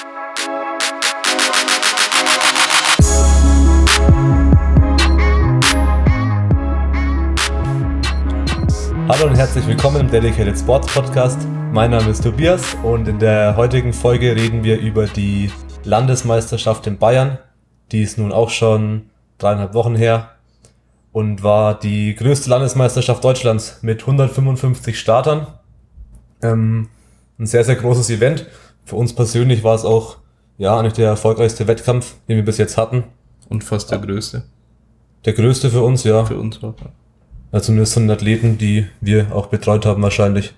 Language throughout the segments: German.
Hallo und herzlich willkommen im Dedicated Sports Podcast. Mein Name ist Tobias und in der heutigen Folge reden wir über die Landesmeisterschaft in Bayern. Die ist nun auch schon dreieinhalb Wochen her und war die größte Landesmeisterschaft Deutschlands mit 155 Startern. Ähm, ein sehr, sehr großes Event. Für uns persönlich war es auch ja eigentlich der erfolgreichste Wettkampf, den wir bis jetzt hatten. Und fast der größte. Der größte für uns, ja. Für uns auch. Also zumindest von den Athleten, die wir auch betreut haben wahrscheinlich.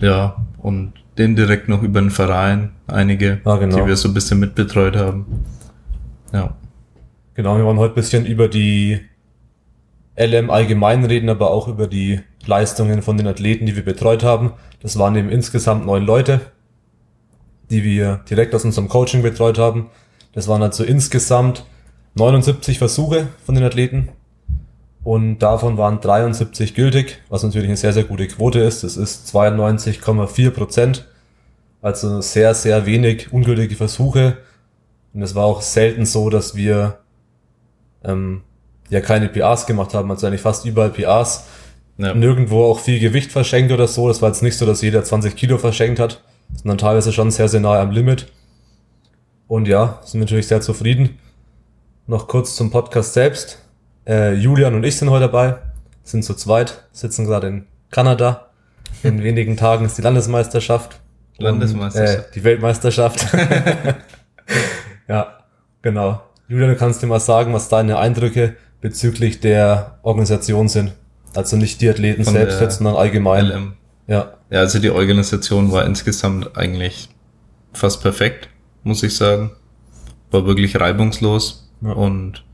Ja, und den direkt noch über den Verein, einige, Ah, genau. die wir so ein bisschen mitbetreut haben. Ja. Genau, wir wollen heute ein bisschen über die LM allgemein reden, aber auch über die Leistungen von den Athleten, die wir betreut haben. Das waren eben insgesamt neun Leute, die wir direkt aus unserem Coaching betreut haben. Das waren also insgesamt 79 Versuche von den Athleten. Und davon waren 73 gültig, was natürlich eine sehr, sehr gute Quote ist. Das ist 92,4 Prozent. Also sehr, sehr wenig ungültige Versuche. Und es war auch selten so, dass wir ähm, ja keine PAs gemacht haben, also eigentlich fast überall PAs. ja. Nirgendwo auch viel Gewicht verschenkt oder so. Das war jetzt nicht so, dass jeder 20 Kilo verschenkt hat, sondern teilweise schon sehr, sehr nahe am Limit. Und ja, sind natürlich sehr zufrieden. Noch kurz zum Podcast selbst. Äh, Julian und ich sind heute dabei, sind zu zweit, sitzen gerade in Kanada. In wenigen Tagen ist die Landesmeisterschaft. Landesmeisterschaft. Und, äh, die Weltmeisterschaft. ja, genau. Julian, du kannst dir mal sagen, was deine Eindrücke bezüglich der Organisation sind. Also nicht die Athleten Von selbst, sondern allgemein. LM. Ja, Ja, also die Organisation war insgesamt eigentlich fast perfekt, muss ich sagen. War wirklich reibungslos Ja. und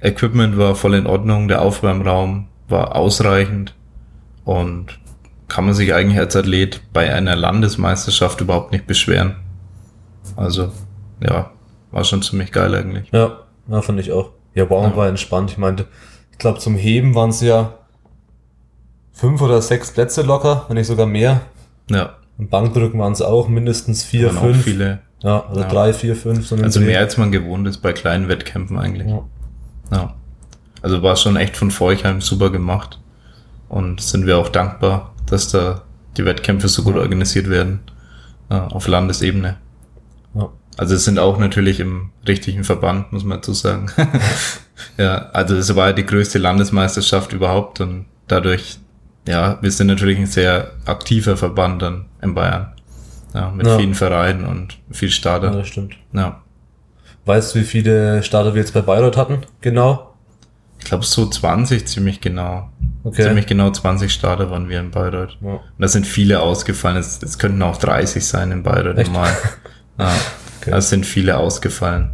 Equipment war voll in Ordnung, der Aufwärmraum war ausreichend und kann man sich eigentlich als Athlet bei einer Landesmeisterschaft überhaupt nicht beschweren. Also, ja, war schon ziemlich geil eigentlich. ja, ja, fand ich auch. Ja, Baum Ja. war entspannt. Ich meinte, ich glaube, zum Heben waren es ja fünf oder sechs Plätze locker, wenn nicht sogar mehr. Ja, Und Bankdrücken waren es auch mindestens vier, waren auch fünf. viele. Ja, oder Ja. drei, vier, fünf. So Also mehr als man gewohnt ist bei kleinen Wettkämpfen eigentlich. Ja. Ja. Also war schon echt von Forchheim super gemacht. Und sind wir auch dankbar, dass da die Wettkämpfe so gut organisiert werden. Ja, auf Landesebene. Ja. Also es sind auch natürlich im richtigen Verband, muss man dazu sagen. ja, also es war die größte Landesmeisterschaft überhaupt und dadurch, ja, wir sind natürlich ein sehr aktiver Verband dann in Bayern. Ja, mit Ja. vielen Vereinen und viel ja, Starter. das stimmt. Ja. Weißt du, wie viele Starter wir jetzt bei Bayreuth hatten? Genau. Ich glaube so 20 ziemlich genau. Okay. Ziemlich genau 20 Starter waren wir in Bayreuth. Ja. Und da sind viele ausgefallen. Es, es könnten auch 30 sein in Bayreuth Echt? normal. Ja. Okay. Es sind viele ausgefallen.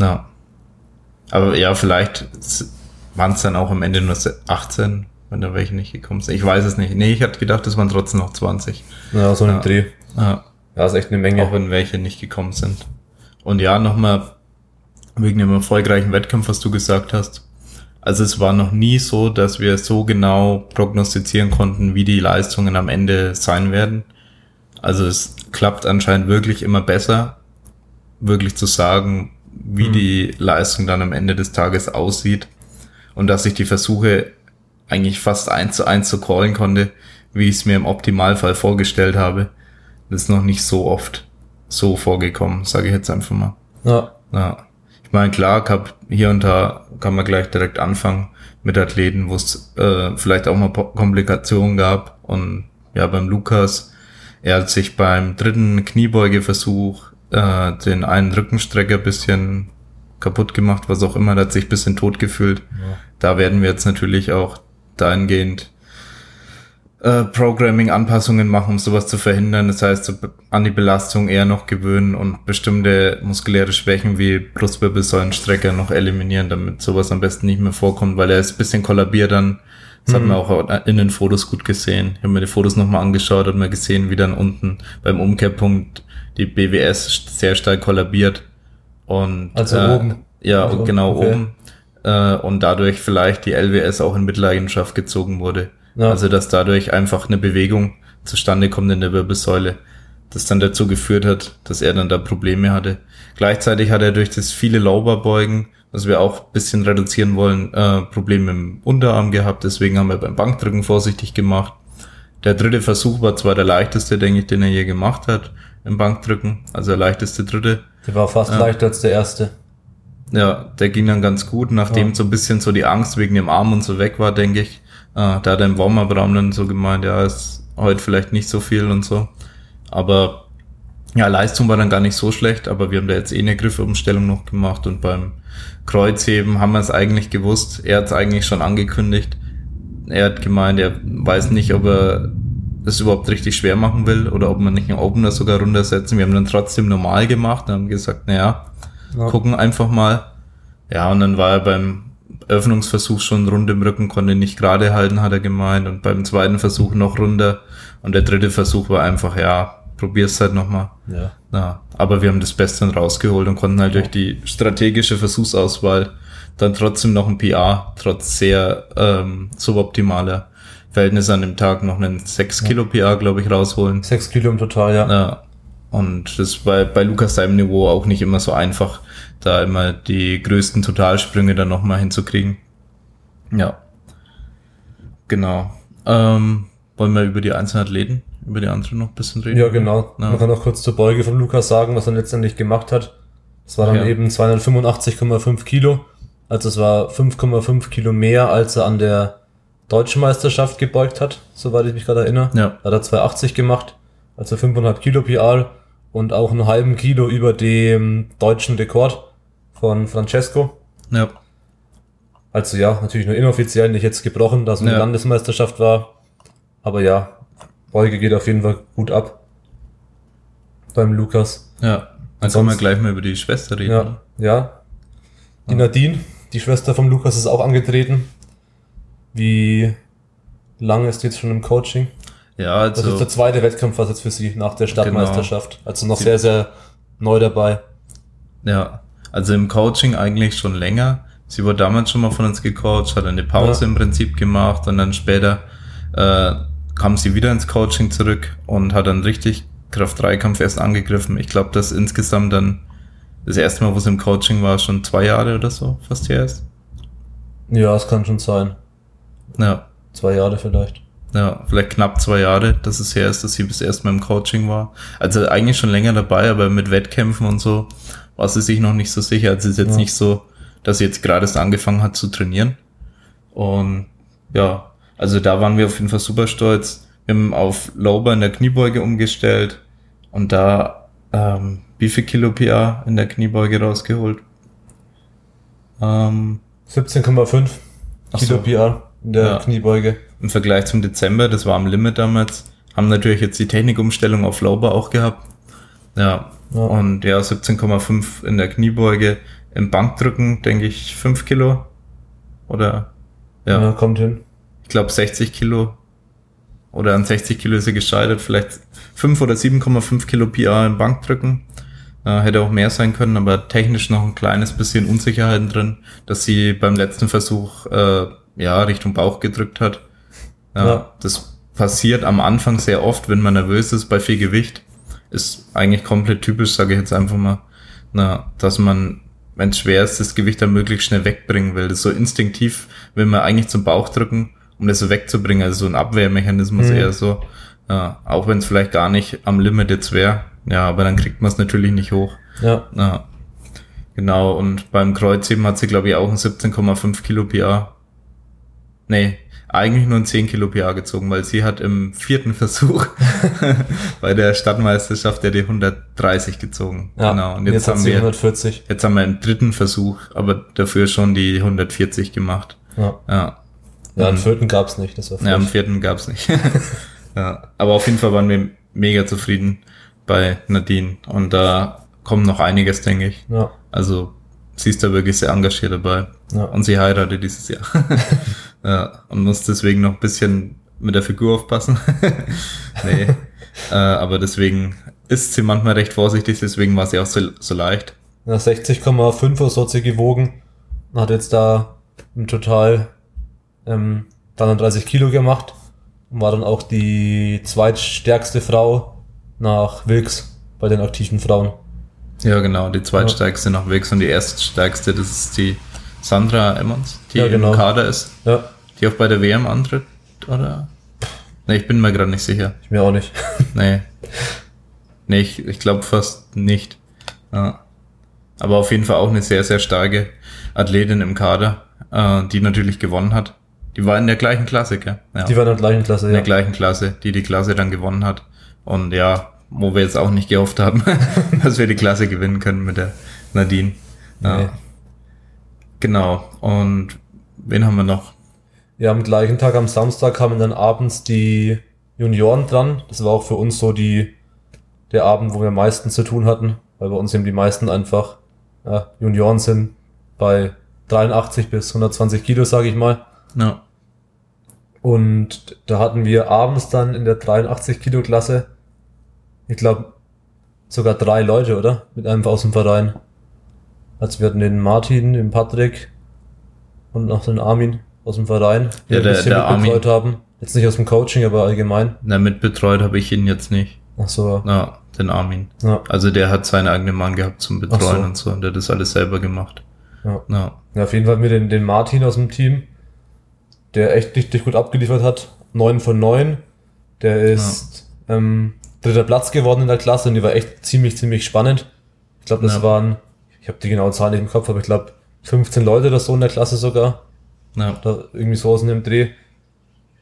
Ja. Aber ja, vielleicht waren es dann auch am Ende nur 18, wenn da welche nicht gekommen sind. Ich weiß es nicht. Nee, ich hatte gedacht, es waren trotzdem noch 20. Ja, so ein Ja. Dreh. Ja. Ja, ist echt eine Menge. Auch wenn welche nicht gekommen sind. Und ja, nochmal wegen dem erfolgreichen Wettkampf, was du gesagt hast. Also es war noch nie so, dass wir so genau prognostizieren konnten, wie die Leistungen am Ende sein werden. Also es klappt anscheinend wirklich immer besser, wirklich zu sagen, wie Mhm. die Leistung dann am Ende des Tages aussieht. Und dass ich die Versuche eigentlich fast eins zu eins so callen konnte, wie ich es mir im Optimalfall vorgestellt habe. Das ist noch nicht so oft so vorgekommen, sage ich jetzt einfach mal. Ja, Ja. Ich meine, klar, hab hier und da kann man gleich direkt anfangen mit Athleten, wo es äh, vielleicht auch mal Komplikationen gab. Und ja, beim Lukas, er hat sich beim dritten Kniebeugeversuch äh, den einen Rückenstrecker bisschen kaputt gemacht, was auch immer, der hat sich bisschen tot gefühlt. Ja. Da werden wir jetzt natürlich auch dahingehend äh, Programming-Anpassungen machen, um sowas zu verhindern. Das heißt, an die Belastung eher noch gewöhnen und bestimmte muskuläre Schwächen wie Brustwirbelsäulenstrecker noch eliminieren, damit sowas am besten nicht mehr vorkommt, weil er ist ein bisschen kollabiert dann. Das hat Mhm. man auch in den Fotos gut gesehen. Ich habe mir die Fotos nochmal angeschaut und mal gesehen, wie dann unten beim Umkehrpunkt die BWS sehr stark kollabiert. Und, Also äh, oben. Ja, Also, genau okay. oben. Äh, und dadurch vielleicht die LWS auch in Mitleidenschaft gezogen wurde. Ja. Also dass dadurch einfach eine Bewegung zustande kommt in der Wirbelsäule, das dann dazu geführt hat, dass er dann da Probleme hatte. Gleichzeitig hat er durch das viele Lauberbeugen, was wir auch bisschen reduzieren wollen, äh, Probleme im Unterarm gehabt. Deswegen haben wir beim Bankdrücken vorsichtig gemacht. Der dritte Versuch war zwar der leichteste, denke ich, den er je gemacht hat im Bankdrücken. Also der leichteste dritte. Der war fast Ja. leichter als der erste. Ja, der ging dann ganz gut, nachdem Ja. so ein bisschen so die Angst wegen dem Arm und so weg war, denke ich. Äh, da hat er im Warm-Up-Raum dann so gemeint, ja, ist heute vielleicht nicht so viel und so. Aber ja, Leistung war dann gar nicht so schlecht, aber wir haben da jetzt eh eine Griffumstellung noch gemacht und beim Kreuzheben haben wir es eigentlich gewusst. Er hat es eigentlich schon angekündigt. Er hat gemeint, er weiß nicht, ob er das überhaupt richtig schwer machen will oder ob man nicht einen Opener sogar runtersetzen. Wir haben dann trotzdem normal gemacht und haben gesagt, naja, Ja. gucken einfach mal. Ja, und dann war er beim Öffnungsversuch schon rund im Rücken, konnte nicht gerade halten, hat er gemeint. Und beim zweiten Versuch noch runter. Und der dritte Versuch war einfach, ja, probier's halt nochmal. Ja. Ja, aber wir haben das Beste dann rausgeholt und konnten halt durch die strategische Versuchsauswahl dann trotzdem noch ein PR, trotz sehr ähm, suboptimaler Verhältnisse an dem Tag noch einen 6 Kilo PR, glaube ich, rausholen. Sechs Kilo im Total, ja. Ja. Und das war bei Lukas seinem Niveau auch nicht immer so einfach, da immer die größten Totalsprünge dann nochmal hinzukriegen. Ja. Genau. Ähm, wollen wir über die einzelnen Athleten, über die anderen noch ein bisschen reden? Ja, genau. Ja. Man kann auch kurz zur Beuge von Lukas sagen, was er letztendlich gemacht hat. Es war dann Ja. eben 285,5 Kilo. Also es war 5,5 Kilo mehr, als er an der deutschen Meisterschaft gebeugt hat, soweit ich mich gerade erinnere. Ja. Da hat er 280 gemacht, also 5,5 Kilo PR und auch einen halben Kilo über dem deutschen Rekord von Francesco. Ja. Also ja, natürlich nur inoffiziell, nicht jetzt gebrochen, da es eine Ja. Landesmeisterschaft war. Aber ja, Beuge geht auf jeden Fall gut ab. Beim Lukas. Ja. Dann können wir gleich mal über die Schwester reden. Ja, ja. Die Nadine, die Schwester vom Lukas, ist auch angetreten. Wie lange ist die jetzt schon im Coaching? Ja, Das ist also, der zweite Wettkampf was jetzt für sie nach der Stadtmeisterschaft. Also noch Sie- sehr, sehr neu dabei. ja. Also im Coaching eigentlich schon länger. Sie wurde damals schon mal von uns gecoacht, hat eine Pause Ja. im Prinzip gemacht und dann später äh, kam sie wieder ins Coaching zurück und hat dann richtig Kraft-3-Kampf erst angegriffen. Ich glaube, dass insgesamt dann das erste Mal, wo sie im Coaching war, schon zwei Jahre oder so fast her ist. Ja, es kann schon sein. Ja. Zwei Jahre vielleicht. Ja, vielleicht knapp zwei Jahre, dass es her ist, dass sie bis erst mal im Coaching war. Also eigentlich schon länger dabei, aber mit Wettkämpfen und so war sie sich noch nicht so sicher. Also es ist jetzt Ja. nicht so, dass sie jetzt gerade erst angefangen hat zu trainieren. Und ja, also da waren wir auf jeden Fall super stolz. Wir haben auf Lower in der Kniebeuge umgestellt und da ähm, wie viel Kilo PA in der Kniebeuge rausgeholt? Ähm, 17,5 Ach Kilo so. PR in der Ja. Kniebeuge. Im Vergleich zum Dezember, das war am Limit damals, haben natürlich jetzt die Technikumstellung auf Lauber auch gehabt. Ja, Ja. und ja, 17,5 in der Kniebeuge. Im Bankdrücken, denke ich, 5 Kilo. Oder, ja, Ja, kommt hin. ich glaube 60 Kilo. Oder an 60 Kilo ist sie gescheitert. Vielleicht 5 oder 7,5 Kilo PR im Bankdrücken. Äh, hätte auch mehr sein können, aber technisch noch ein kleines bisschen Unsicherheiten drin, dass sie beim letzten Versuch äh, ja Richtung Bauch gedrückt hat. Ja, Ja. Das passiert am Anfang sehr oft, wenn man nervös ist bei viel Gewicht. Ist eigentlich komplett typisch, sage ich jetzt einfach mal, na, dass man, wenn es schwer ist, das Gewicht dann möglichst schnell wegbringen will. Das ist so instinktiv, will man eigentlich zum Bauch drücken, um das so wegzubringen. Also so ein Abwehrmechanismus Mhm. eher so. Ja, auch wenn es vielleicht gar nicht am Limit jetzt wäre. Ja, aber dann kriegt man es natürlich nicht hoch. Ja, Ja, genau. Und beim Kreuzheben hat sie, glaube ich, auch ein 17,5 Kilo PA. Nee, eigentlich nur ein 10 Kilo PA gezogen, weil sie hat im vierten Versuch bei der Stadtmeisterschaft ja die 130 gezogen. ja. Genau. Und jetzt, hat haben sie wir, 140. jetzt haben wir im dritten Versuch, aber dafür schon die 140 gemacht. Ja, Ja. ja einen Und- vierten gab's nicht. Das war ja, frech. vierten gab's nicht. ja, aber auf jeden Fall waren wir mega zufrieden bei Nadine und da kommt noch einiges, denke ich. Ja, Also sie ist da wirklich sehr engagiert dabei ja. und sie heiratet dieses Jahr. ja, und muss deswegen noch ein bisschen mit der Figur aufpassen. nee, äh, aber deswegen ist sie manchmal recht vorsichtig, deswegen war sie auch so, so leicht. Ja, 60,5 oder so hat sie gewogen. Und hat jetzt da im Total ähm, 33 Kilo gemacht. Und war dann auch die zweitstärkste Frau nach Wilks bei den aktiven Frauen. Ja, genau. Die zweitstärkste nach Wix und die erststärkste, das ist die Sandra Emmons, die Ja, genau. im Kader ist, Ja, die auch bei der WM antritt, oder? Ne, ich bin mir gerade nicht sicher. ich mir auch nicht. Nee. Nee, ich, ich glaube fast nicht. Ja. Aber auf jeden Fall auch eine sehr, sehr starke Athletin im Kader, äh, die natürlich gewonnen hat. Die war in der gleichen Klasse, gell? Ja. Die war in der gleichen Klasse, in ja. der gleichen Klasse, die die Klasse dann gewonnen hat. Und ja, wo wir jetzt auch nicht gehofft haben, dass wir die Klasse gewinnen können mit der Nadine. Ja. Nee. Genau. Und wen haben wir noch? Ja, am gleichen Tag, am Samstag, kamen dann abends die Junioren dran. Das war auch für uns so die, der Abend, wo wir am meisten zu tun hatten, weil bei uns eben die meisten einfach ja, Junioren sind bei 83 bis 120 Kilo, sage ich mal. Ja. Und da hatten wir abends dann in der 83 Kilo Klasse, ich glaube, sogar drei Leute, oder? Mit einem aus dem Verein. Also wir hatten den Martin, den Patrick und noch den Armin aus dem Verein, Ja, ein der- bisschen der Armin- mitbetreut haben. Jetzt nicht aus dem Coaching, aber allgemein. Na, mitbetreut habe ich ihn jetzt nicht. Ach so, Ja, den Armin. ja, Also der hat seinen eigenen Mann gehabt zum Betreuen so. und so. Und der hat das alles selber gemacht. ja. Ja. Ja, auf jeden Fall mit den, den Martin aus dem Team, der echt richtig gut abgeliefert hat. 9 von 9. Der ist ähm, dritter Platz geworden in der Klasse und die war echt ziemlich, ziemlich spannend. Ich glaube, das Ja. waren, ich habe die genaue Zahl nicht im Kopf, aber ich glaube 15 Leute oder so in der Klasse sogar. Ja. Da irgendwie so aus in dem Dreh.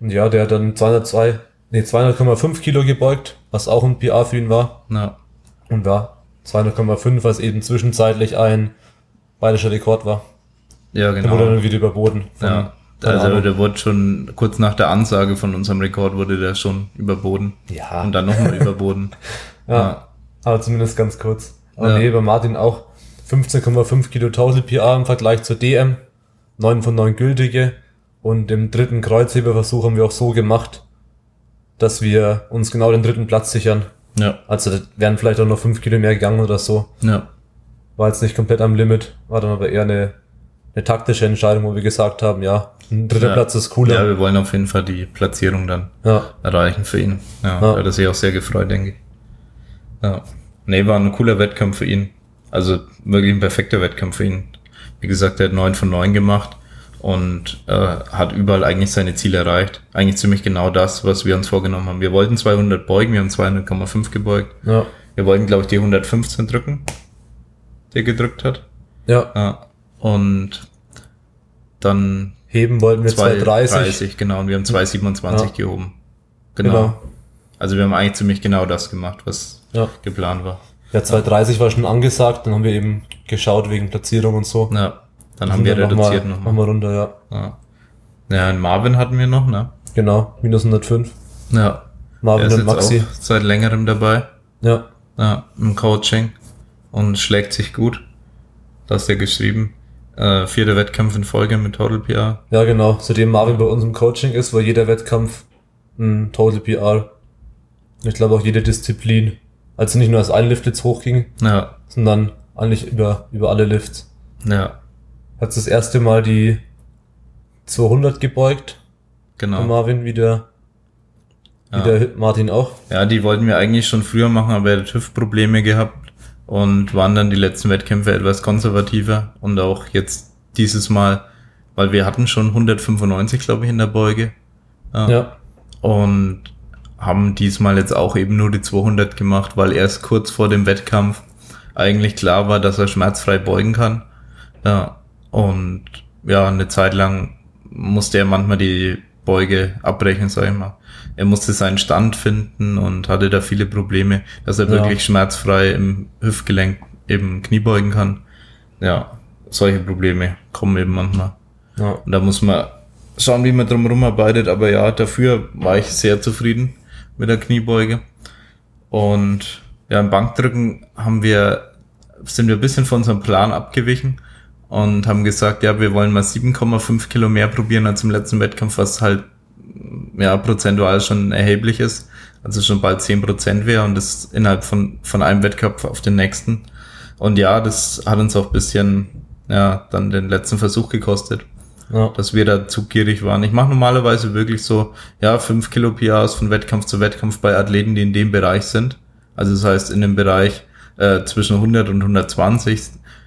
Und ja, der hat dann 202, nee, 200,5 Kilo gebeugt, was auch ein PA für ihn war. Ja. Und ja, 200,5, was eben zwischenzeitlich ein bayerischer Rekord war. Ja, Der wurde genau. dann wieder überboten. von- Ja. Also der wurde schon, kurz nach der Ansage von unserem Rekord wurde der schon überboten. Ja. Und dann nochmal überboten. Ja, aber zumindest ganz kurz. Aber Ja. nee, bei Martin auch 15,5 Kilo Total PA im Vergleich zur DM, 9 von 9 gültige und im dritten Kreuzheberversuch haben wir auch so gemacht, dass wir uns genau den dritten Platz sichern. Ja. Also da wären vielleicht auch noch 5 Kilo mehr gegangen oder so. Ja. War jetzt nicht komplett am Limit, war dann aber eher eine, eine taktische Entscheidung, wo wir gesagt haben, ja, ein dritter Ja. Platz ist Ja, cooler. wir wollen auf jeden Fall die Platzierung dann Ja, erreichen für ihn. Ja, Ja. hat er sich auch sehr gefreut, denke ich. Ja. Nee, war ein cooler Wettkampf für ihn. Also wirklich ein perfekter Wettkampf für ihn. Wie gesagt, er hat 9 von 9 gemacht und äh, hat überall eigentlich seine Ziele erreicht. Eigentlich ziemlich genau das, was wir uns vorgenommen haben. Wir wollten 200 beugen, wir haben 200,5 gebeugt. ja, Wir wollten, glaube ich, die 115 drücken, die er gedrückt hat. ja. Ja. Und dann Heben wollten wir 230. 230, genau, und wir haben 227 Ja. gehoben. Genau. Genau. Also wir haben eigentlich ziemlich genau das gemacht, was Ja. geplant war. Ja, 230 war schon angesagt, dann haben wir eben geschaut wegen Platzierung und so. Ja, dann haben wir dann reduziert nochmal. nochmal. Runter, ja. Ja. ja, einen Marvin hatten wir noch, ne? Genau, minus 105. Ja. Marvin und Maxi. auch seit längerem dabei. Ja, Ja, im Coaching. Und schlägt sich gut. Das ist ja geschrieben. Äh, vierter Wettkampf in Folge mit Total PR. ja, genau. Seitdem Marvin bei uns im Coaching ist, war jeder Wettkampf ein Total PR. Ich glaube auch jede Disziplin. Also nicht nur als ein Lift jetzt hochging, Ja, sondern eigentlich über, über alle Lifts. ja, Hat das erste Mal die 200 gebeugt, genau. Marvin, wie der, wie Ja. der Martin auch. Ja, die wollten wir eigentlich schon früher machen, aber er hat Hüftprobleme gehabt und waren dann die letzten Wettkämpfe etwas konservativer und auch jetzt dieses Mal, weil wir hatten schon 195, glaube ich, in der Beuge. Ja, Und haben diesmal jetzt auch eben nur die 200 gemacht, weil erst kurz vor dem Wettkampf eigentlich klar war, dass er schmerzfrei beugen kann. Ja, und ja, eine Zeit lang musste er manchmal die Beuge abbrechen, sag ich mal. Er musste seinen Stand finden und hatte da viele Probleme, dass er Ja. wirklich schmerzfrei im Hüftgelenk eben Knie beugen kann. Ja, solche Probleme kommen eben manchmal. ja. Und da muss man schauen, wie man drumherum arbeitet. Aber ja, dafür war ich sehr zufrieden mit der Kniebeuge. Und ja, im Bankdrücken haben wir, sind wir ein bisschen von unserem Plan abgewichen und haben gesagt, ja, wir wollen mal 7,5 Kilo mehr probieren als im letzten Wettkampf, was halt ja prozentual schon erheblich ist. Also schon bald 10 Prozent wäre und das innerhalb von, von einem Wettkampf auf den nächsten. Und ja, das hat uns auch ein bisschen, ja, dann den letzten Versuch gekostet ja. dass wir da zu gierig waren. Ich mache normalerweise wirklich so, ja, fünf Kilo PRs von Wettkampf zu Wettkampf bei Athleten, die in dem Bereich sind. Also das heißt, in dem Bereich äh, zwischen 100 und 120,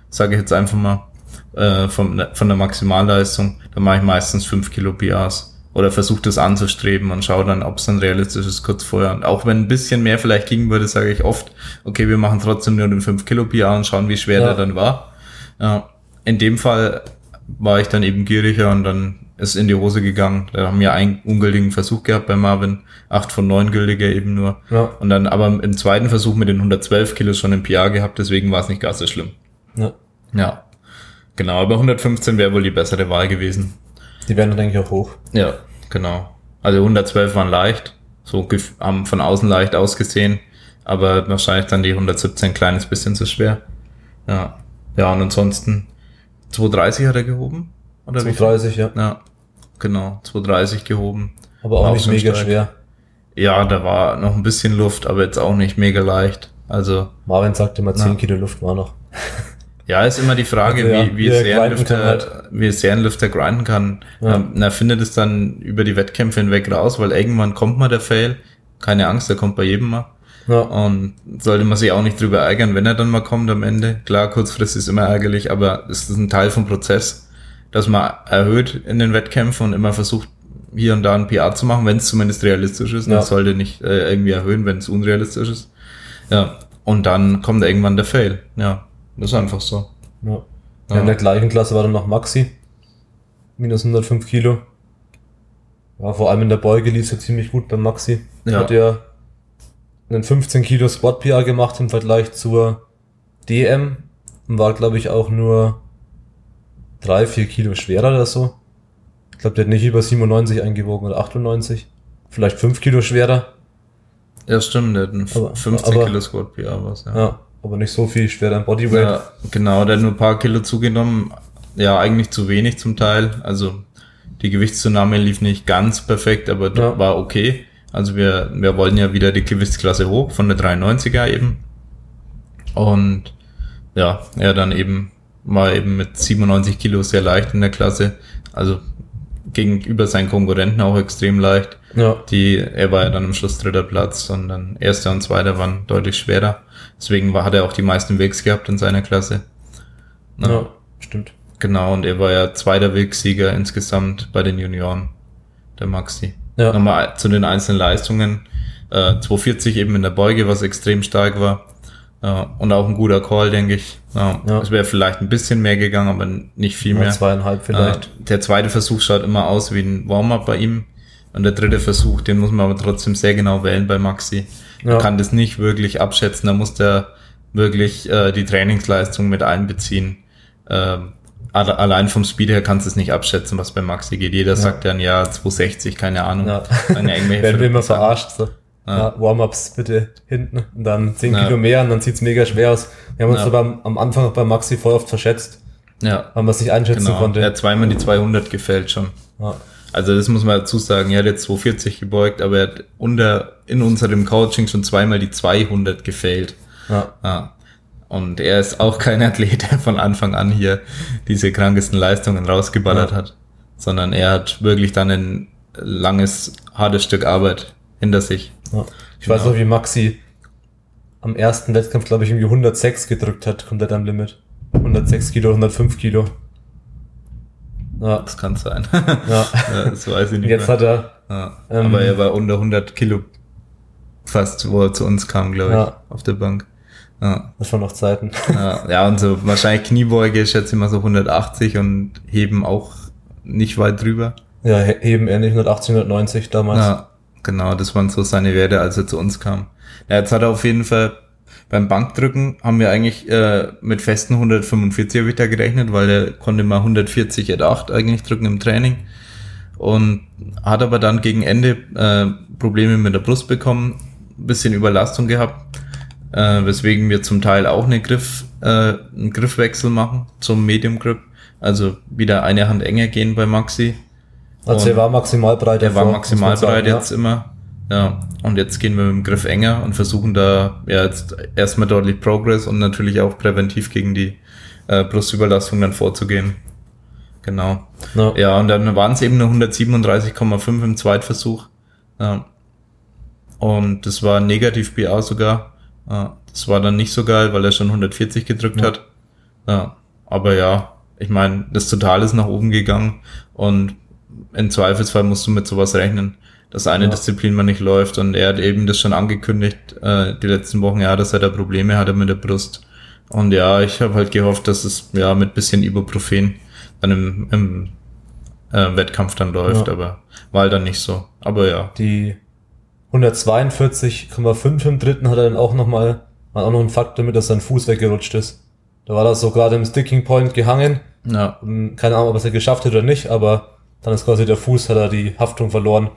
sage ich jetzt einfach mal, äh, von, von der Maximalleistung, da mache ich meistens 5 Kilo PRs oder versuche das anzustreben und schaue dann, ob es dann realistisch ist kurz vorher. Und auch wenn ein bisschen mehr vielleicht gingen würde, sage ich oft, okay, wir machen trotzdem nur den 5 Kilo PR und schauen, wie schwer ja. der dann war. Ja, in dem Fall war ich dann eben gieriger und dann ist in die Hose gegangen. Da haben wir einen ungültigen Versuch gehabt bei Marvin, acht von neun gültige eben nur. Ja. Und dann aber im zweiten Versuch mit den 112 Kilos schon ein PR gehabt, deswegen war es nicht gar so schlimm. Ja. Ja. Genau, aber 115 wäre wohl die bessere Wahl gewesen. Die wären dann, denke ich, auch hoch. Ja, genau. Also 112 waren leicht, so haben von außen leicht ausgesehen, aber wahrscheinlich dann die 117 ein kleines bisschen zu schwer. Ja. Ja, und ansonsten 230 hat er gehoben. Oder 230, ja. Ja, genau, 230 gehoben. Aber auch, nicht mega stark. schwer. Ja, da war noch ein bisschen Luft, aber jetzt auch nicht mega leicht. Also. Marvin sagte mal 10 na. Kilo Luft war noch. Ja, ist immer die Frage, also, ja, wie, wie, sehr ein Lüfter, halt. wie sehr ein Lüfter grinden kann. Ja. Ähm, na, findet es dann über die Wettkämpfe hinweg raus, weil irgendwann kommt mal der Fail. Keine Angst, der kommt bei jedem mal. Ja. Und sollte man sich auch nicht drüber ärgern, wenn er dann mal kommt am Ende. Klar, kurzfristig ist immer ärgerlich, aber es ist ein Teil vom Prozess, dass man erhöht in den Wettkämpfen und immer versucht, hier und da ein PR zu machen, wenn es zumindest realistisch ist. Ja. Man sollte nicht äh, irgendwie erhöhen, wenn es unrealistisch ist. Ja. Und dann kommt irgendwann der Fail. Ja. Das ist einfach so. Ja. ja. In der gleichen Klasse war dann noch Maxi. Minus 105 Kilo. Ja, vor allem in der Beuge lief es ja ziemlich gut beim Maxi. Ja. Hat ja einen 15 Kilo Squat PR gemacht im Vergleich zur DM und war, glaube ich, auch nur 3, 4 Kilo schwerer oder so. Ich glaube, der hat nicht über 97 eingewogen oder 98. Vielleicht 5 Kilo schwerer. Ja, stimmt, der hat einen 15 aber, Kilo Squat PR was, ja. ja aber nicht so viel schwerer Bodyweight. Ja, genau, der hat nur ein paar Kilo zugenommen. Ja, eigentlich zu wenig zum Teil. Also die Gewichtszunahme lief nicht ganz perfekt, aber ja. war okay. Also wir, wir wollten ja wieder die Gewichtsklasse hoch von der 93er eben. Und ja, er dann eben war eben mit 97 Kilo sehr leicht in der Klasse. Also gegenüber seinen Konkurrenten auch extrem leicht. Ja. Die, er war ja dann am Schluss dritter Platz und dann erster und zweiter waren deutlich schwerer. Deswegen war, hat er auch die meisten Wegs gehabt in seiner Klasse. Ja, ja stimmt. Genau, und er war ja zweiter Wegsieger insgesamt bei den Junioren, der Maxi. Ja. Nochmal zu den einzelnen Leistungen. Äh, 240 eben in der Beuge, was extrem stark war. Äh, und auch ein guter Call, denke ich. Ja, ja. Es wäre vielleicht ein bisschen mehr gegangen, aber nicht viel ja, mehr. Zweieinhalb vielleicht. Äh, der zweite Versuch schaut immer aus wie ein Warm-up bei ihm. Und der dritte Versuch, den muss man aber trotzdem sehr genau wählen bei Maxi. Ja. Man kann das nicht wirklich abschätzen, da muss der wirklich äh, die Trainingsleistung mit einbeziehen. Ähm, allein vom Speed her kannst du es nicht abschätzen, was bei Maxi geht. Jeder ja. sagt dann ja 260, keine Ahnung. Ja. Werden wir immer verarscht. So. Ja. Ja, Warm-ups bitte hinten und dann 10 ja. Kilo mehr und dann sieht's mega schwer aus. Wir haben uns aber am, am Anfang auch bei Maxi voll oft verschätzt. Ja. Weil man es nicht einschätzen genau. konnte. Er hat zweimal die 200 gefällt schon. Ja. Also das muss man dazu sagen, er hat jetzt 240 gebeugt, aber er hat unter, in unserem Coaching schon zweimal die 200 gefällt. Ja. ja. Und er ist auch kein Athlet, der von Anfang an hier diese krankesten Leistungen rausgeballert ja. hat, sondern er hat wirklich dann ein langes, hartes Stück Arbeit hinter sich. Ja. Ich genau. weiß noch, wie Maxi am ersten Wettkampf, glaube ich, irgendwie 106 gedrückt hat, komplett am Limit. 106 Kilo, 105 Kilo. Ja. Das kann sein. ja. ja. Das weiß ich nicht. Jetzt mehr. hat er. Ja. Ähm, Aber er war unter 100 Kilo fast, wo er zu uns kam, glaube ich, ja. auf der Bank. Ja. Das waren noch Zeiten. Ja, ja, und so wahrscheinlich Kniebeuge, ich schätze immer so 180 und heben auch nicht weit drüber. Ja, heben eher nicht 180, 190 damals. Ja, genau, das waren so seine Werte, als er zu uns kam. Ja, jetzt hat er auf jeden Fall beim Bankdrücken haben wir eigentlich äh, mit festen 145 habe ich da gerechnet, weil er konnte mal 140 at 8 eigentlich drücken im Training und hat aber dann gegen Ende äh, Probleme mit der Brust bekommen, bisschen Überlastung gehabt, äh, weswegen wir zum Teil auch eine Griff, äh, einen Griffwechsel machen zum Medium Grip, also wieder eine Hand enger gehen bei Maxi. Also er war maximal breit. Er war maximal breit jetzt ja. immer. Ja, und jetzt gehen wir mit dem Griff enger und versuchen da ja jetzt erstmal deutlich Progress und natürlich auch präventiv gegen die äh, Brustüberlastung dann vorzugehen. Genau. Ja, ja und dann waren es eben nur 137,5 im Zweitversuch. Ja. Und das war negativ BA sogar. Ja, das war dann nicht so geil, weil er schon 140 gedrückt hat. Ja, aber ja, ich meine, das Total ist nach oben gegangen und im Zweifelsfall musst du mit sowas rechnen, dass eine Ja. Disziplin mal nicht läuft und er hat eben das schon angekündigt, äh, die letzten Wochen, ja, dass er da Probleme hatte mit der Brust. Und ja, ich habe halt gehofft, dass es ja mit bisschen Ibuprofen dann im, im äh, Wettkampf dann läuft, Ja. aber war halt dann nicht so. Aber ja, Die 142,5 im dritten hat er dann auch nochmal, war auch noch ein Fakt damit, dass sein Fuß weggerutscht ist. Da war das so gerade im Sticking Point gehangen. ja, keine Ahnung, ob er es geschafft hat oder nicht, aber dann ist quasi der Fuß, hat er die Haftung verloren.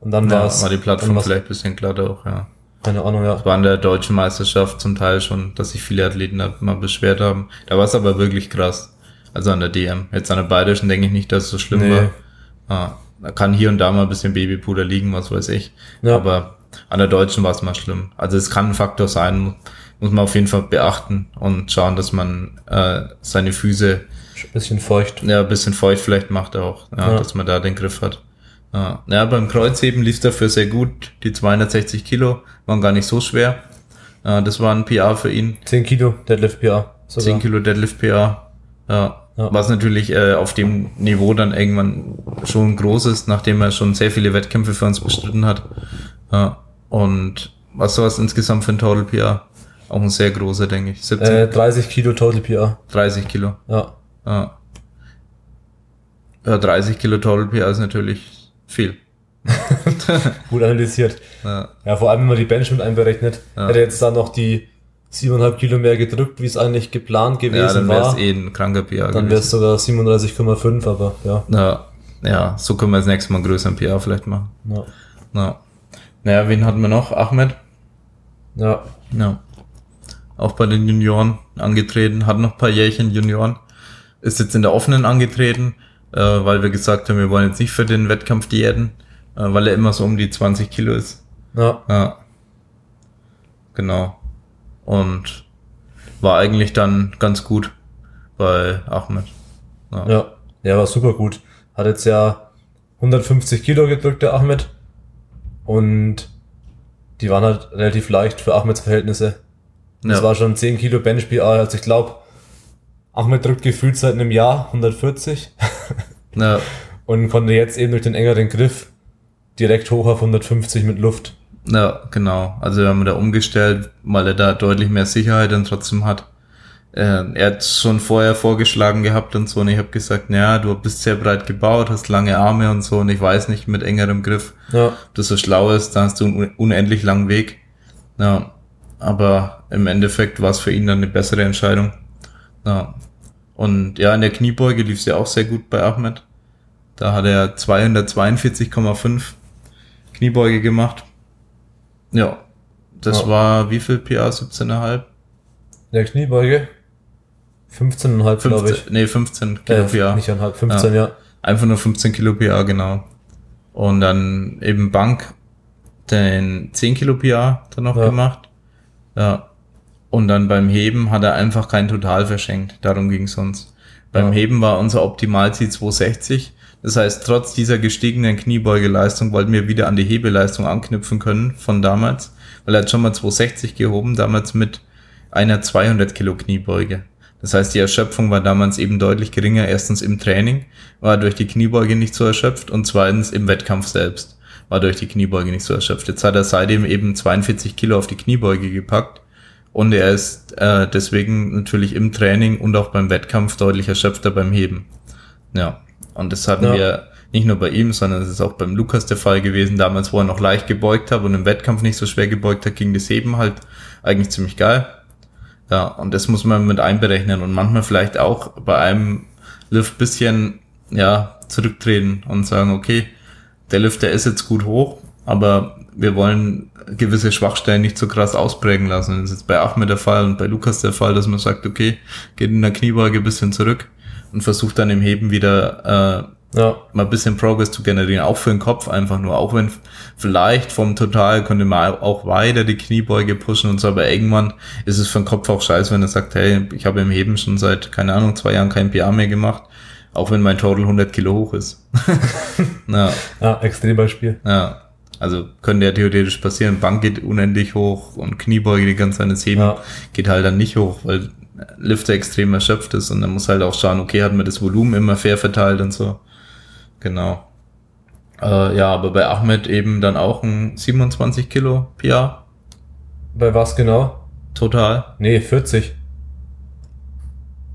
Und dann war ja es. war die Plattform vielleicht bisschen glatter auch, ja. Keine Ahnung, ja. war in der deutschen Meisterschaft zum Teil schon, dass sich viele Athleten da mal beschwert haben. Da war es aber wirklich krass. Also an der DM. Jetzt an der Bayerischen denke ich nicht, dass es so schlimm Nee. war. Ah, da kann hier und da mal ein bisschen Babypuder liegen, was weiß ich. Ja. Aber an der Deutschen war es mal schlimm. Also es kann ein Faktor sein, muss man auf jeden Fall beachten und schauen, dass man äh, seine Füße Bisschen feucht. ja, ein bisschen feucht vielleicht macht auch, ja, Ja. dass man da den Griff hat. Ja, ja beim Kreuzheben lief dafür sehr gut. Die 260 Kilo waren gar nicht so schwer. Das war ein PR für ihn. 10 Kilo Deadlift PA. Sogar. 10 Kilo Deadlift PR. Ja. Ja. Was natürlich äh, auf dem Niveau dann irgendwann schon groß ist, nachdem er schon sehr viele Wettkämpfe für uns bestritten hat. Ja. Und was war es insgesamt für ein Total PR? Auch ein sehr großer, denke ich. 17, Äh, 30 Kilo Total PA. 30 Kilo. Ja. Ja. Ja, 30 Kilo Total PR ist natürlich viel. Gut analysiert. Ja, Ja, vor allem, wenn man die Bench mit einberechnet, Ja. hätte er jetzt da noch die 7,5 Kilo mehr gedrückt, wie es eigentlich geplant ja gewesen dann wäre es war. eh ein kranker PR Dann wäre es sogar 37,5, aber ja. Ja, ja, so können wir das nächste Mal einen größeren PR vielleicht machen. Ja. Ja. Naja, wen hatten wir noch? Ahmed? ja. Ja. Auch bei den Junioren angetreten, hat noch ein paar Jährchen Junioren. Ist jetzt in der offenen angetreten, äh, weil wir gesagt haben, wir wollen jetzt nicht für den Wettkampf diäten, äh, weil er immer so um die 20 Kilo ist. Ja. Ja. Genau. Und war eigentlich dann ganz gut bei Ahmed. Ja. Ja. Der war super gut. Hat jetzt ja 150 Kilo gedrückt, der Ahmed. Und die waren halt relativ leicht für Ahmeds Verhältnisse. Das Ja. war schon 10 Kilo Bench PA. Also ich glaube, Ahmed drückt gefühlt seit einem Jahr 140 Ja, und konnte jetzt eben durch den engeren Griff direkt hoch auf 150 mit Luft. ja, genau. Also wir haben da umgestellt, weil er da deutlich mehr Sicherheit dann trotzdem hat. Äh, er hat schon vorher vorgeschlagen gehabt und so und ich habe gesagt, ja, du bist sehr breit gebaut, hast lange Arme und so und ich weiß nicht mit engerem Griff, Ja. ob das so schlau ist, da hast du einen unendlich langen Weg. Ja, aber im Endeffekt war es für ihn dann eine bessere Entscheidung. Ja. Und ja, in der Kniebeuge lief es ja auch sehr gut bei Ahmed. Da hat er 242,5 Kniebeuge gemacht. Ja, das Ja. war wie viel PA? 17,5? Der Kniebeuge 15,5 glaube ich. 15, nee, 15 Kilo Äh, PA. nicht einhalb, 15, ja. Einfach nur 15 Kilo PA, genau. Und dann eben Bank den 10 Kilo PA dann noch Ja. gemacht. Ja. Und dann beim Heben hat er einfach kein Total verschenkt. Darum ging es uns. Beim Ja. Heben war unser Optimalziel 260. Das heißt, trotz dieser gestiegenen Kniebeugeleistung wollten wir wieder an die Hebeleistung anknüpfen können von damals. Weil er hat schon mal 260 gehoben, damals mit einer 200 Kilo Kniebeuge. Das heißt, die Erschöpfung war damals eben deutlich geringer. Erstens im Training war durch die Kniebeuge nicht so erschöpft und zweitens im Wettkampf selbst war durch die Kniebeuge nicht so erschöpft. Jetzt hat er seitdem eben 42 Kilo auf die Kniebeuge gepackt und er ist äh, deswegen natürlich im Training und auch beim Wettkampf deutlich erschöpfter beim Heben. Ja, und das hatten Ja. wir nicht nur bei ihm, sondern es ist auch beim Lukas der Fall gewesen. Damals, wo er noch leicht gebeugt hat und im Wettkampf nicht so schwer gebeugt hat, ging das Heben halt eigentlich ziemlich geil. Ja, und das muss man mit einberechnen und manchmal vielleicht auch bei einem Lift bisschen, ja, zurücktreten und sagen, okay, der Lift, der ist jetzt gut hoch, aber wir wollen gewisse Schwachstellen nicht so krass ausprägen lassen. Das ist jetzt bei Ahmed der Fall und bei Lukas der Fall, dass man sagt, okay, geht in der Kniebeuge ein bisschen zurück und versucht dann im Heben wieder äh, Ja. mal ein bisschen Progress zu generieren, auch für den Kopf einfach nur, auch wenn vielleicht vom Total könnte man auch weiter die Kniebeuge pushen und so, aber irgendwann ist es für den Kopf auch scheiße, wenn er sagt, hey, ich habe im Heben schon seit, keine Ahnung, zwei Jahren kein PA mehr gemacht, auch wenn mein Total 100 Kilo hoch ist. ja, Ja, Extrembeispiel. ja. Also könnte ja theoretisch passieren, Bank geht unendlich hoch und Kniebeuge die ganze Zeit ins Heben Ja. geht halt dann nicht hoch, weil Lifter extrem erschöpft ist und dann muss halt auch schauen, okay, hat man das Volumen immer fair verteilt und so. Genau. Äh, ja, aber bei Ahmed eben dann auch ein 27 Kilo PR Bei was genau? total. Nee, 40.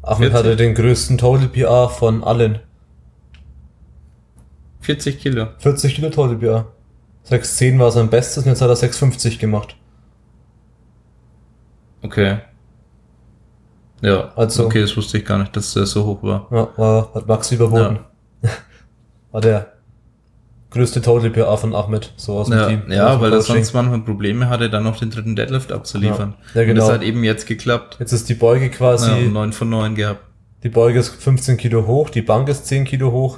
Ahmed 40? hatte den größten Total PR von allen. 40 Kilo. 40 Kilo Total PR. 6,10 war sein Bestes und jetzt hat er 6,50 gemacht. Okay. Ja, Also- okay, das wusste ich gar nicht, dass der so hoch war. Ja, war, hat Max überboten. War der größte Total PR von Ahmed, so aus dem Ja, Team. ja weil er sonst manchmal Probleme hatte, dann noch den dritten Deadlift abzuliefern. Ja. Ja, Und das genau. hat eben jetzt geklappt. Jetzt ist die Beuge quasi, Ja, um 9 von 9 gehabt. die Beuge ist 15 Kilo hoch, die Bank ist 10 Kilo hoch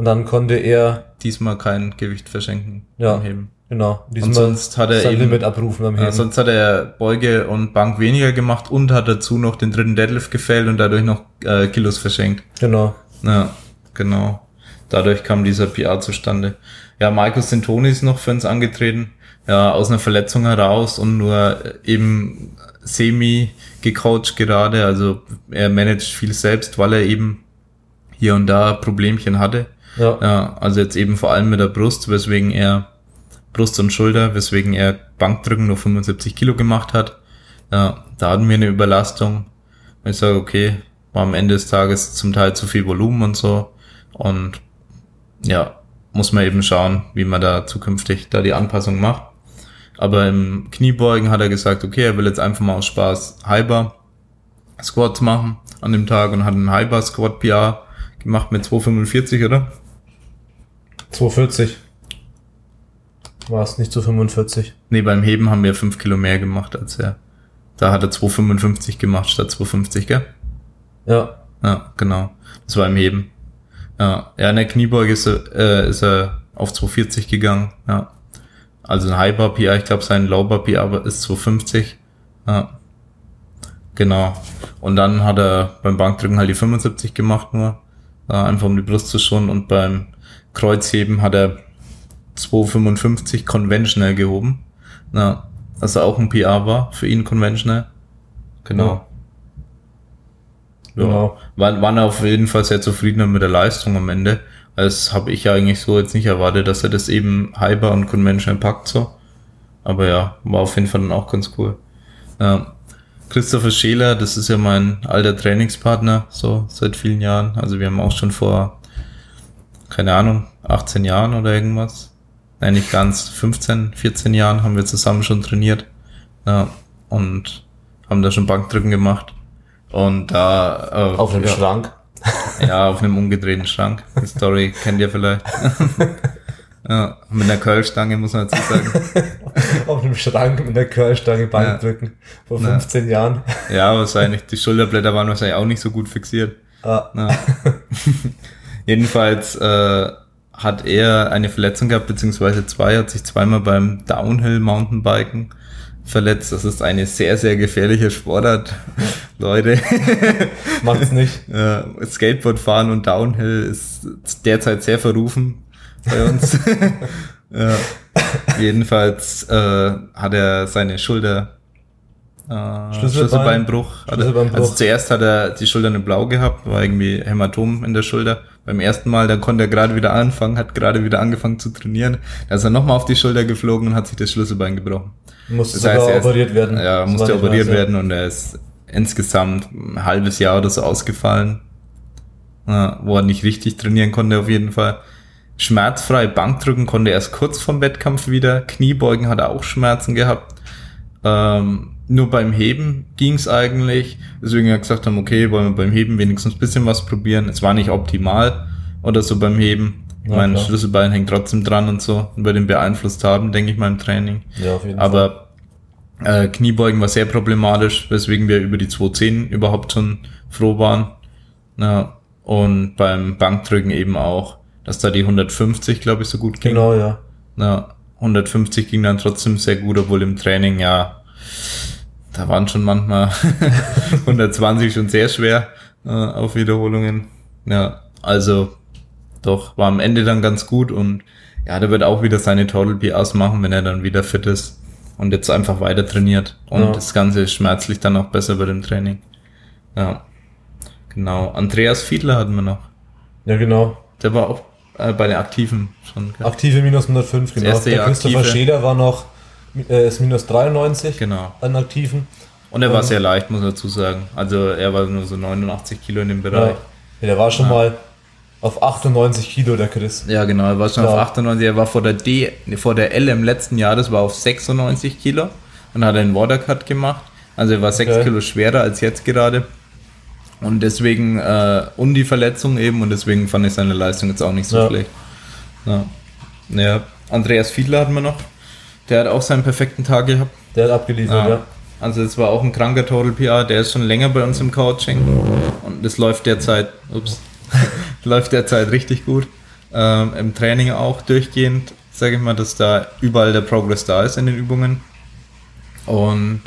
und dann konnte er, Diesmal kein Gewicht verschenken Ja. beim Heben. genau, Und sonst hat er sein eben- Limit abrufen beim Heben. Ja, sonst hat er Beuge und Bank weniger gemacht und hat dazu noch den dritten Deadlift gefällt und dadurch noch äh, Kilos verschenkt. genau. Ja, genau. Dadurch kam dieser PR zustande. Ja, Markus Sintoni ist noch für uns angetreten. Ja, aus einer Verletzung heraus und nur äh, eben semi gecoacht gerade. Also er managt viel selbst, weil er eben hier und da Problemchen hatte. Ja, Ja, also jetzt eben vor allem mit der Brust, weswegen er Brust und Schulter, weswegen er Bankdrücken nur 75 Kilo gemacht hat. Ja, da hatten wir eine Überlastung. Ich sage, okay, war am Ende des Tages zum Teil zu viel Volumen und so. Und ja, muss man eben schauen, wie man da zukünftig da die Anpassung macht. Aber im Kniebeugen hat er gesagt, okay, er will jetzt einfach mal aus Spaß Hyper Squats machen an dem Tag und hat einen Hyper Squat PR gemacht mit 245, oder? 240. War es nicht zu 45. Nee, beim Heben haben wir 5 Kilo mehr gemacht als er. Da hat er 255 gemacht statt 250, gell? Ja, Ja, genau. Das war im Heben. Ja, ja in der Kniebeuge ist er, äh, ist er auf 240 gegangen. Ja. Also ein High Bar PR, ich glaube sein Low Bar PR ist 250. Ja. Genau. Und dann hat er beim Bankdrücken halt die 75 gemacht nur. Ja, einfach um die Brust zu schonen. Und beim Kreuzheben hat er 255 conventional gehoben. Ja. Also auch ein PR war für ihn conventional. Genau. Ja. Genau. War, waren auf jeden Fall sehr zufrieden mit der Leistung am Ende. Das habe ich ja eigentlich so jetzt nicht erwartet, dass er das eben Hyper und Conventional packt so. Aber ja, war auf jeden Fall dann auch ganz cool. Ja. Christopher Scheler, das ist ja mein alter Trainingspartner, so seit vielen Jahren. Also wir haben auch schon vor, keine Ahnung, 18 Jahren oder irgendwas. Nein, nicht ganz, 15, 14 Jahren haben wir zusammen schon trainiert. Ja, und haben da schon Bankdrücken gemacht. Und da äh, auf dem ja, Schrank. ja, auf einem umgedrehten Schrank. Die Story kennt ihr vielleicht. ja, mit einer Curlstange muss man dazu sagen. auf dem Schrank mit der Curlstange Bankdrücken. Vor Ja. 15 Jahren. Ja, wahrscheinlich. Die Schulterblätter waren wahrscheinlich auch nicht so gut fixiert. Ah, Ja. Jedenfalls äh, hat er eine Verletzung gehabt, beziehungsweise zwei, hat sich zweimal beim Downhill Mountainbiken verletzt. Das ist eine sehr, sehr gefährliche Sportart, Leute. macht's nicht. Ja, Skateboard fahren und Downhill ist derzeit sehr verrufen bei uns. ja. Jedenfalls äh, hat er seine Schulter äh, Schlüsselbein- Schlüsselbeinbruch. Schlüsselbeinbruch. also zuerst hat er die Schulter eine blau gehabt, war irgendwie Hämatom in der Schulter. Beim ersten Mal, dann konnte er gerade wieder anfangen, hat gerade wieder angefangen zu trainieren. Da ist er nochmal auf die Schulter geflogen und hat sich das Schlüsselbein gebrochen. Musste Das heißt, er ist- operiert werden. Ja, Das musste operiert ja. werden und er ist insgesamt ein halbes Jahr oder so ausgefallen, ja, wo er nicht richtig trainieren konnte auf jeden Fall. Schmerzfrei Bankdrücken konnte er erst kurz vom Wettkampf wieder. Kniebeugen hat er auch Schmerzen gehabt. Ähm, nur beim Heben ging's eigentlich. Deswegen wir gesagt haben, okay, wollen wir beim Heben wenigstens ein bisschen was probieren. Es war nicht optimal oder so beim Heben. Ja, mein klar. Schlüsselbein hängt trotzdem dran und so. Und wir den beeinflusst haben, denke ich mal, im Training. Ja, auf jeden Fall. Aber äh, Kniebeugen war sehr problematisch, weswegen wir über die 210 überhaupt schon froh waren. Ja, und beim Bankdrücken eben auch, dass da die 150, glaube ich, so gut ging. Genau, ja. Ja, 150 ging dann trotzdem sehr gut, obwohl im Training ja, da waren schon manchmal 120 schon sehr schwer äh, auf Wiederholungen. Ja, also doch, war am Ende dann ganz gut und ja, der wird auch wieder seine Total PRs machen, wenn er dann wieder fit ist und jetzt einfach weiter trainiert und Ja. das Ganze schmerzlich dann auch besser wird im Training. Ja, genau. Andreas Fiedler hatten wir noch. Ja, genau. Der war auch äh, bei den Aktiven schon. gell? Aktive minus 105, genau. erste Der Christopher aktive. Scheder war noch, äh, ist minus 93 Genau. an Aktiven. Und er war Ähm, sehr leicht, muss man dazu sagen. Also er war nur so 89 Kilo in dem Bereich. Ja, der war schon mal auf 98 Kilo, der Chris. Ja, genau, er war schon Ja. auf 98, er war vor der D, vor der L im letzten Jahr, das war auf 96 Kilo und hat einen Watercut gemacht. Also er war 6 Okay. Kilo schwerer als jetzt gerade. Und deswegen, äh, und die Verletzung eben, und deswegen fand ich seine Leistung jetzt auch nicht so Ja. schlecht. Ja. ja. Andreas Fiedler hatten wir noch. Der hat auch seinen perfekten Tag gehabt. Der hat abgeliefert, Ja. ja. Also es war auch ein kranker Total PR, der ist schon länger bei uns im Coaching und das läuft derzeit, ups, läuft derzeit richtig gut. Ähm, Im Training auch durchgehend, sage ich mal, dass da überall der Progress da ist in den Übungen. Und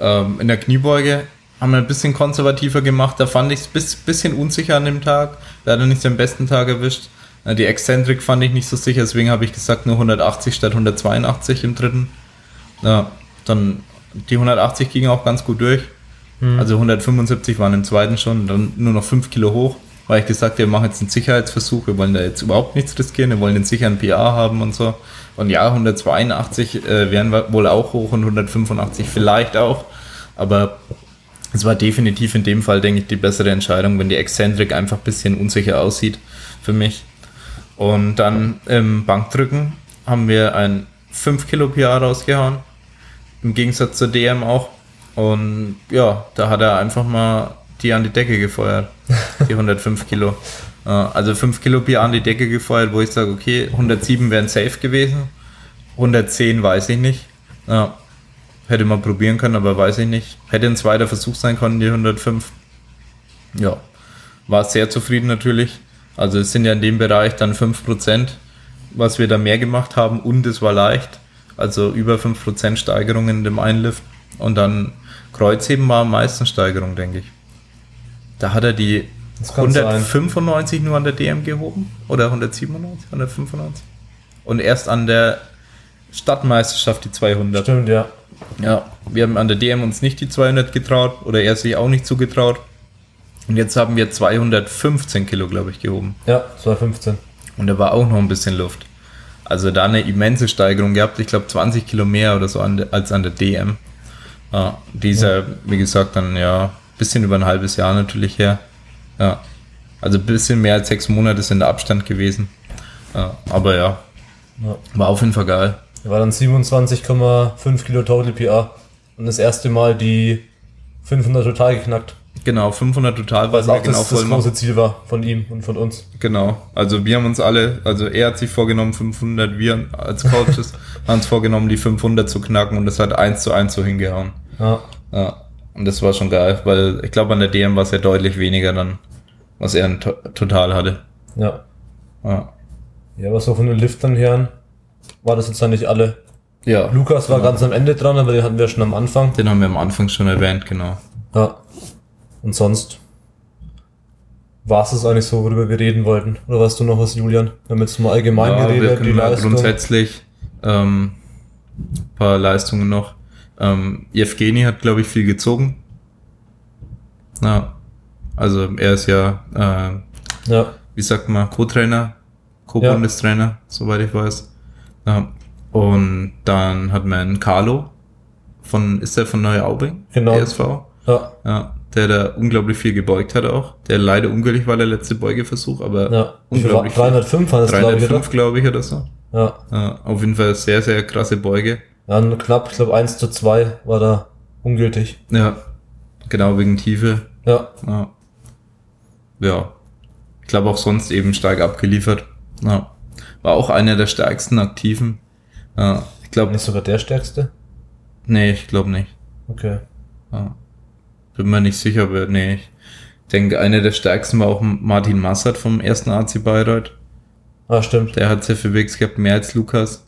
ähm, in der Kniebeuge haben wir ein bisschen konservativer gemacht, da fand ich es bis, bisschen unsicher an dem Tag, da hat er nicht seinen besten Tag erwischt. Äh, Die Eccentric fand ich nicht so sicher, deswegen habe ich gesagt nur 180 statt 182 im dritten. Ja, dann die 180 gingen auch ganz gut durch. Also 175 waren im zweiten schon, dann nur noch 5 Kilo hoch, weil ich gesagt habe, wir machen jetzt einen Sicherheitsversuch, wir wollen da jetzt überhaupt nichts riskieren, wir wollen den sicheren PA haben und so. Und ja, 182 äh, wären wohl auch hoch und 185 vielleicht auch, aber es war definitiv in dem Fall, denke ich, die bessere Entscheidung, wenn die Eccentric einfach ein bisschen unsicher aussieht für mich. Und dann im Bankdrücken haben wir ein 5 Kilo PA rausgehauen. Im Gegensatz zur DM auch. Und ja, da hat er einfach mal die an die Decke gefeuert. Die 105 Kilo. Äh, Also 5 Kilo PA an die Decke gefeuert, wo ich sage, okay, 107 wären safe gewesen. 110 weiß ich nicht. Ja, hätte man probieren können, aber weiß ich nicht. Hätte ein zweiter Versuch sein können, die 105. Ja, war sehr zufrieden natürlich. Also es sind ja in dem Bereich dann 5%, was wir da mehr gemacht haben und es war leicht. Also über 5% Steigerung in dem Einlift. Und dann Kreuzheben war am meisten Steigerung, denke ich. Da hat er die Das kann sein. 195 nur an der DM gehoben. Oder 197, 195. Und erst an der Stadtmeisterschaft die 200. Stimmt, ja. Ja, wir haben an der DM uns nicht die 200 getraut oder er sich auch nicht zugetraut. Und jetzt haben wir 215 Kilo, glaube ich, gehoben. Ja, 215. Und da war auch noch ein bisschen Luft. Also da eine immense Steigerung gehabt. Ich glaube 20 Kilo mehr oder so an der, als an der DM. Ja, dieser, wie gesagt, dann ja, bisschen über ein halbes Jahr natürlich her. Ja, also ein bisschen mehr als sechs Monate sind der Abstand gewesen. Ja, aber ja, Ja. war auf jeden Fall geil. Er war dann 27,5 Kilo Total PA. Und das erste Mal die 500 total geknackt. Genau, 500 total, Weil es auch das, das machen. große Ziel war von ihm und von uns. Genau. Also wir haben uns alle, also er hat sich vorgenommen 500, wir als Coaches haben uns vorgenommen, die 500 zu knacken und das hat eins zu eins so hingehauen. Ja. Ja. Und das war schon geil, weil ich glaube an der DM war es ja deutlich weniger dann, was er total hatte. Ja. Ja. Ja, aber so von den Liftern her war das jetzt dann nicht alle. Ja. Lukas war ganz am Ende dran, aber den hatten wir schon am Anfang. Den haben wir am Anfang schon erwähnt, genau. Ja. Und sonst war es eigentlich so, worüber wir reden wollten. Oder weißt du noch was, Julian? Wir haben jetzt mal allgemein Ja, wir geredet, die können mal Leistung. grundsätzlich ähm, paar Leistungen noch. Ähm, Evgeni hat, glaube ich, viel gezogen. Ja. Also er ist ja, äh, Ja, wie sagt man, Co-Trainer, Co-Bundestrainer, soweit ich weiß. Ja. Und dann hat man Carlo von, ist der von Neuaubing? Genau. ESV. ja, Ja, der da unglaublich viel gebeugt hat auch. Der leider ungültig war der letzte Beugeversuch, aber ja. Unglaublich viel. 305 war das, glaube ich, 305, glaube ich, oder so. Ja. Ja, auf jeden Fall sehr, sehr krasse Beuge. Nur knapp, ich glaube 1 zu 2 war da ungültig. Ja, genau wegen Tiefe. Ja, Ja, ja. ich glaube auch sonst eben stark abgeliefert. Ja. War auch einer der stärksten Aktiven. Ja, ich glaube, nicht sogar der stärkste. nee, ich glaube nicht. Okay. Ja. Bin mir nicht sicher, aber nee, ich denke, einer der stärksten war auch Martin Massert vom ersten AC Bayreuth. Ah, stimmt. Der hat sehr viel Wegs gehabt, mehr als Lukas.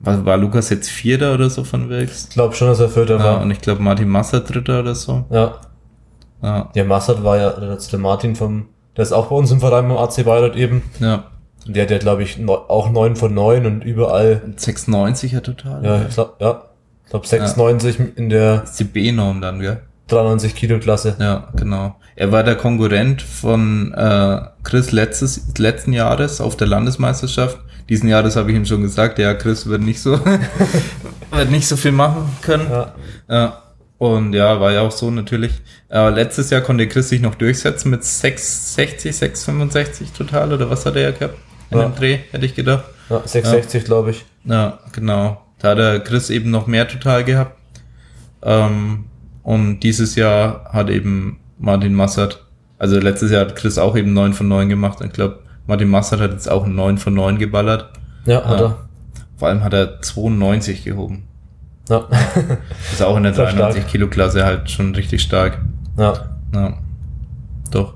War, war Lukas jetzt Vierter oder so von Wegs? Ich glaube schon, dass er Vierter Ja, war. und ich glaube Martin Massert Dritter oder so. Ja. Ja, Der Massad war ja, der, der Martin vom, der ist auch bei uns im Verein beim AC Bayreuth eben. ja. Und der hat ja, glaube ich, neu- auch 9 von 9 und überall, 96er total. ja, ich glaub, ja, ich glaube 96 in der Das ist die B-Norm dann, gell? 93 Kilo Klasse. Ja, genau. Er war der Konkurrent von äh, Chris letztes, letzten Jahres auf der Landesmeisterschaft. Diesen Jahres habe ich ihm schon gesagt, ja, Chris wird nicht so, wird nicht so viel machen können. Ja, Ja. Und ja, war ja auch so natürlich. Aber letztes Jahr konnte Chris sich noch durchsetzen mit 660, 665 total oder was hat er ja gehabt? In Ja. dem Dreh, hätte ich gedacht. ja 660 glaube ich. Ja, genau. Da hat der Chris eben noch mehr total gehabt. Ähm, und dieses Jahr hat eben Martin Massert, also letztes Jahr hat Chris auch eben 9 von 9 gemacht. Und ich glaube, Martin Massert hat jetzt auch 9 von 9 geballert. Ja, hat Ja. er. Vor allem hat er 92 gehoben. Ja. Ist auch in der Sehr 93 stark. Kilo Klasse halt schon richtig stark. ja. Ja. Doch.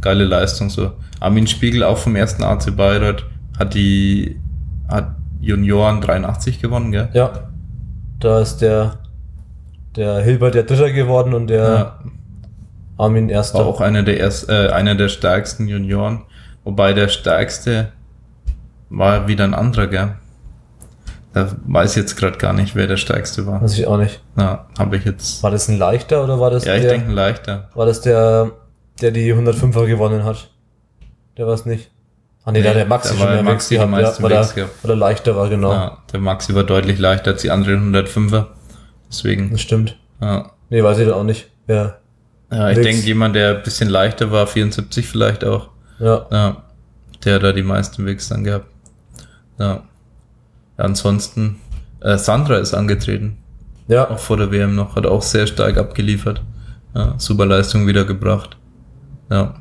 Geile Leistung so. Armin Spiegel auch vom ersten AC Bayreuth hat die, hat Junioren 83 gewonnen, gell? Ja. Da ist der, der Hilbert der Dritter geworden und der Ja. Armin Erster. War auch einer der erst, äh, einer der stärksten Junioren. Wobei der stärkste war wieder ein anderer, gell? Da weiß ich jetzt gerade gar nicht, wer der stärkste war. Weiß ich auch nicht. Ja, habe ich jetzt. War das ein leichter oder war das Ja, ich der, denke ein leichter. war das der, der die 105er gewonnen hat? Der war es nicht. Ah nee, Nee, da der Maxi da schon mehr der Maxi die gehabt, ja, meisten er, Wegs gehabt. weil er leichter war, genau. Ja, der Maxi war deutlich leichter als die anderen 105er. Deswegen, Das stimmt. ja. Nee, weiß ich dann auch nicht. Ja. Ja, ich denke, jemand, der ein bisschen leichter war, 74 vielleicht auch. Ja. Ja, der hat da die meisten Wegs dann gehabt. Ja. ja ansonsten, äh, Sandra ist angetreten. Ja. Auch vor der WM noch, hat auch sehr stark abgeliefert. Ja, super Leistung wiedergebracht. Ja.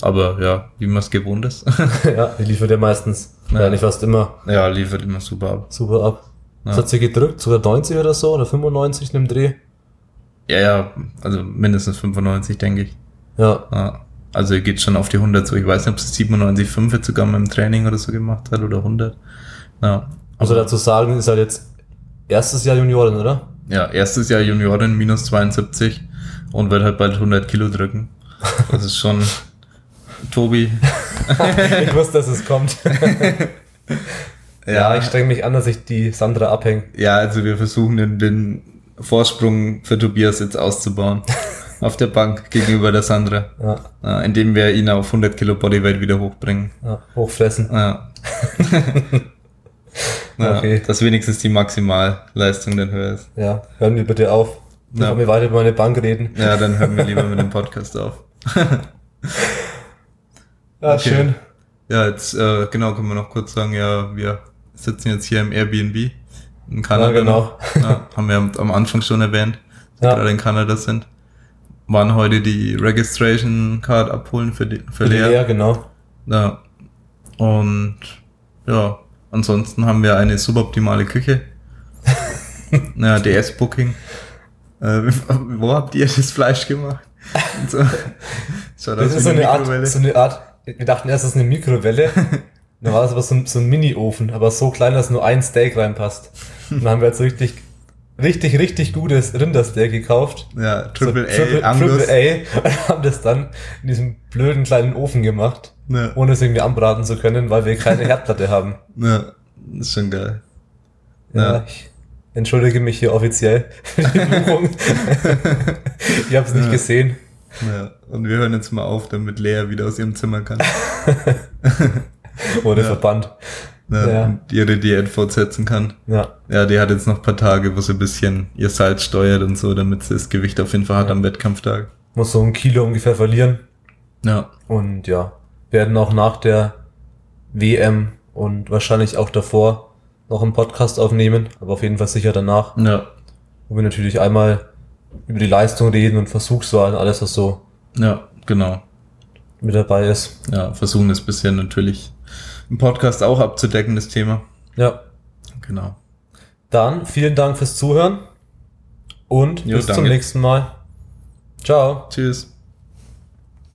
Aber ja, wie man es gewohnt ist. ja, die liefert ja meistens. Ja. Nicht fast immer ja, liefert immer super ab. super ab. Ja. hat sie gedrückt? Sogar 90 oder so? Oder 95 in dem Dreh? Ja, ja, also mindestens 95, denke ich. Ja. Ja. Also geht schon auf die 100 so. Ich weiß nicht, ob sie 97,5 jetzt sogar im Training oder so gemacht hat oder 100. Ja. Also dazu sagen, ist halt jetzt erstes Jahr Junioren, oder? Ja, erstes Jahr Juniorin minus 72 und wird halt bald 100 Kilo drücken. Das ist schon, Tobi. ich wusste, dass es kommt. ja, ich streng mich an, dass ich die Sandra abhänge. Ja, also wir versuchen den, den Vorsprung für Tobias jetzt auszubauen. auf der Bank gegenüber der Sandra. Ja, Ja, indem wir ihn auf 100 Kilo Bodyweight wieder hochbringen. ja, hochfressen. Ja. ja, Okay. Dass wenigstens die Maximalleistung dann höher ist. Ja, hören wir bitte auf. Bevor Ja. wir weiter über meine Bank reden. Ja, dann hören wir lieber mit dem Podcast auf. Ja, Okay. schön. Ja, jetzt, äh, genau, können wir noch kurz sagen, ja, wir sitzen jetzt hier im Airbnb in Kanada. Ja, genau. Ja, haben wir am- Anfang schon erwähnt, dass wir Ja. gerade in Kanada sind. Waren heute die Registration Card abholen für, die, für Für Lea. Lea, genau. Ja. Und ja, ansonsten haben wir eine suboptimale Küche. ja, DS-Booking. Äh, wo habt ihr das Fleisch gemacht? So. Das ist so eine. Art, so eine Art, wir dachten erst, das ist eine Mikrowelle. Dann war das aber so ein, so ein Mini-Ofen, aber so klein, dass nur ein Steak reinpasst. Und dann haben wir jetzt richtig, richtig, richtig gutes Rindersteak gekauft. Ja, Triple so, A, Triple, Angus. Triple A. Und haben das dann in diesem blöden kleinen Ofen gemacht, Ja, ohne es irgendwie anbraten zu können, weil wir keine Herdplatte haben. ja, ist schon geil. Ja, Ja. ich entschuldige mich hier offiziell für die Buchung. ich habe es nicht Ja. gesehen. Ja, und wir hören jetzt mal auf, damit Lea wieder aus ihrem Zimmer kann. Wurde Ja. verbannt. Ja, Ja. Und ihre Diät fortsetzen kann. Ja. Ja, die hat jetzt noch ein paar Tage, wo sie ein bisschen ihr Salz steuert und so, damit sie das Gewicht auf jeden Fall hat am Wettkampftag. Muss so ein Kilo ungefähr verlieren. Ja. Und ja, werden auch nach der WM und wahrscheinlich auch davor noch einen Podcast aufnehmen, aber auf jeden Fall sicher danach, Ja. wo wir natürlich einmal über die Leistung reden und Versuchswahl alles, was so Ja, genau. mit dabei ist. Ja, versuchen das bisher natürlich im Podcast auch abzudecken, das Thema. Ja, Genau. dann vielen Dank fürs Zuhören und Jo, bis zum danke. nächsten Mal. Ciao. Tschüss.